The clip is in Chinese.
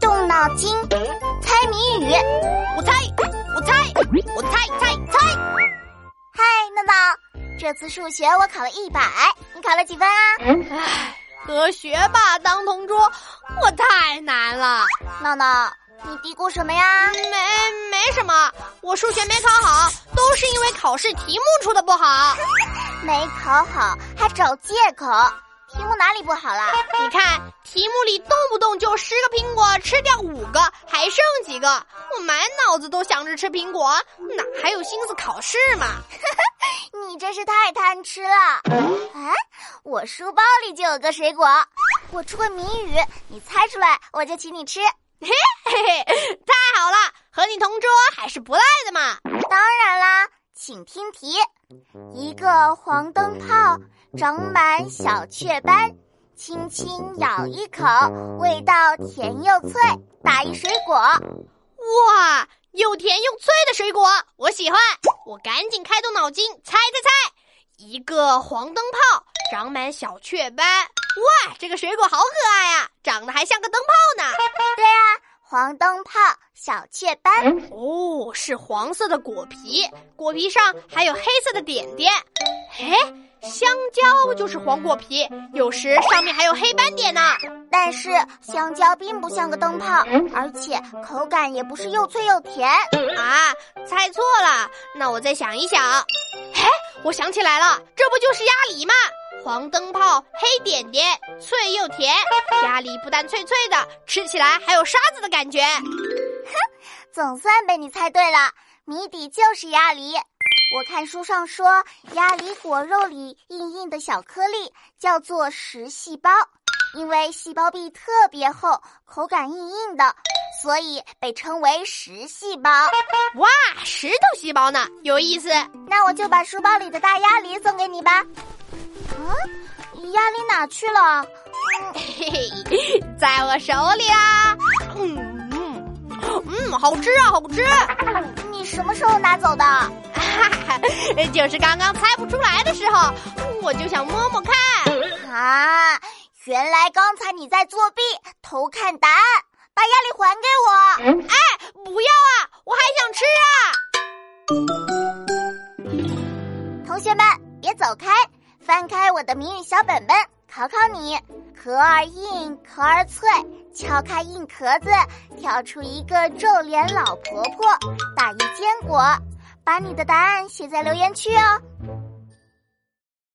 动脑筋，猜谜语。我猜，我猜，我猜猜猜。嗨，闹闹，这次数学我考了一百，你考了几分啊？唉，和学霸当同桌，我太难了。闹闹，你嘀咕什么呀？没没什么，我数学没考好，都是因为考试题目出的不好。没考好还找借口。题目哪里不好了？你看题目里动不动就十个苹果吃掉五个，还剩几个？我满脑子都想着吃苹果，哪还有心思考试嘛？你真是太贪吃了！啊，我书包里就有个水果，我出个谜语，你猜出来我就请你吃。嘿嘿嘿，太好了，和你同桌还是不赖请听题：一个黄灯泡。长满小雀斑，轻轻咬一口，味道甜又脆。打一水果，哇，又甜又脆的水果，我喜欢。我赶紧开动脑筋猜猜猜，一个黄灯泡，长满小雀斑。哇，这个水果好可爱呀，长得还像个灯泡呢。对啊，黄灯泡，小雀斑。哦，是黄色的果皮，果皮上还有黑色的点点。哎。香蕉就是黄果皮，有时上面还有黑斑点呢。但是香蕉并不像个灯泡，而且口感也不是又脆又甜啊！猜错了，那我再想一想。哎，我想起来了，这不就是鸭梨吗？黄灯泡，黑点点，脆又甜。鸭梨不但脆脆的，吃起来还有沙子的感觉。哼，总算被你猜对了，谜底就是鸭梨。我看书上说，鸭梨果肉里硬硬的小颗粒叫做实细胞，因为细胞壁特别厚，口感硬硬的，所以被称为实细胞。哇，石头细胞呢，有意思。那我就把书包里的大鸭梨送给你吧。嗯，鸭梨哪去了？嘿嘿，在我手里啦。嗯嗯嗯，好吃啊，好吃。你什么时候拿走的？哈哈，就是刚刚猜不出来的时候，我就想摸摸看。啊，原来刚才你在作弊，偷看答案，把鸭梨还给我。哎，不要啊，我还想吃啊！同学们，别走开，翻开我的谜语小本本，考考你：壳儿硬，壳儿脆，敲开硬壳子，跳出一个皱脸老婆婆，打一坚果。把你的答案写在留言区哦。